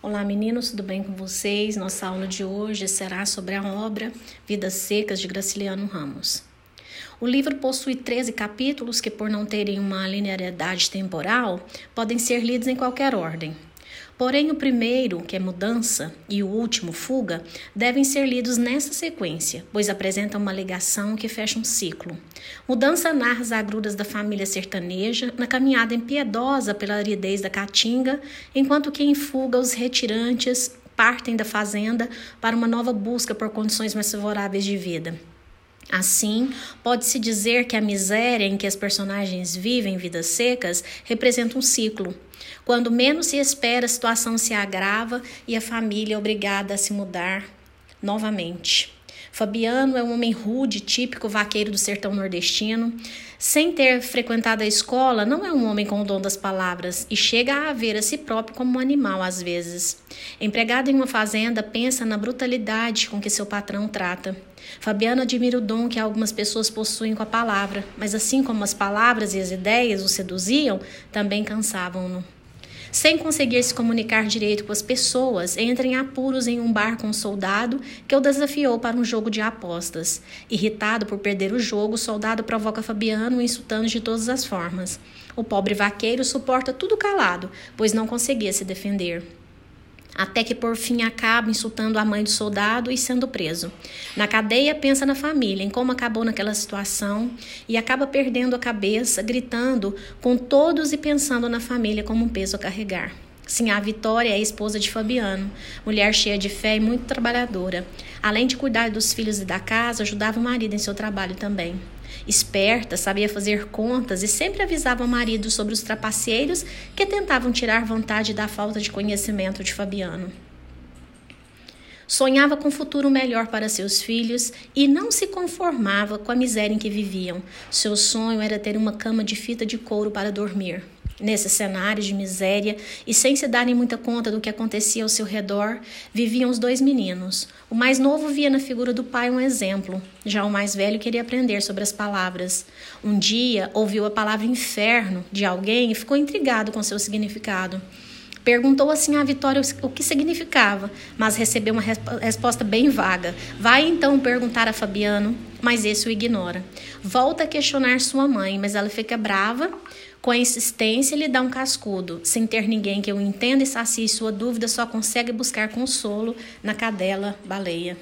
Olá meninos, tudo bem com vocês? Nossa aula de hoje será sobre a obra Vidas Secas de Graciliano Ramos. O livro possui 13 capítulos que, por não terem uma linearidade temporal, podem ser lidos em qualquer ordem. Porém, o primeiro, que é mudança, e o último, fuga, devem ser lidos nessa sequência, pois apresentam uma ligação que fecha um ciclo. Mudança narra as agruras da família sertaneja na caminhada impiedosa pela aridez da caatinga, enquanto que em fuga os retirantes partem da fazenda para uma nova busca por condições mais favoráveis de vida. Assim, pode-se dizer que a miséria em que as personagens vivem vidas secas representa um ciclo. Quando menos se espera, a situação se agrava e a família é obrigada a se mudar novamente. Fabiano é um homem rude, típico vaqueiro do sertão nordestino. Sem ter frequentado a escola, não é um homem com o dom das palavras e chega a ver a si próprio como um animal às vezes. Empregado em uma fazenda, pensa na brutalidade com que seu patrão trata. Fabiano admira o dom que algumas pessoas possuem com a palavra, mas assim como as palavras e as ideias o seduziam, também cansavam-no. Sem conseguir se comunicar direito com as pessoas, entra em apuros em um bar com um soldado que o desafiou para um jogo de apostas. Irritado por perder o jogo, o soldado provoca Fabiano, insultando de todas as formas. O pobre vaqueiro suporta tudo calado, pois não conseguia se defender até que por fim acaba insultando a mãe do soldado e sendo preso. Na cadeia, pensa na família, em como acabou naquela situação e acaba perdendo a cabeça, gritando com todos e pensando na família como um peso a carregar. Sim, a Vitória é a esposa de Fabiano, mulher cheia de fé e muito trabalhadora. Além de cuidar dos filhos e da casa, ajudava o marido em seu trabalho também. Esperta, sabia fazer contas e sempre avisava o marido sobre os trapaceiros que tentavam tirar vantagem da falta de conhecimento de Fabiano. Sonhava com um futuro melhor para seus filhos e não se conformava com a miséria em que viviam. Seu sonho era ter uma cama de fita de couro para dormir. Nesse cenário de miséria e sem se darem muita conta do que acontecia ao seu redor, viviam os dois meninos. O mais novo via na figura do pai um exemplo, já o mais velho queria aprender sobre as palavras. Um dia ouviu a palavra inferno de alguém e ficou intrigado com seu significado. Perguntou assim à Vitória o que significava, mas recebeu uma resposta bem vaga. Vai então perguntar a Fabiano, mas esse o ignora. Volta a questionar sua mãe, mas ela fica brava com a insistência, lhe dá um cascudo. Sem ter ninguém que o entenda e sacie sua dúvida, só consegue buscar consolo na cadela baleia.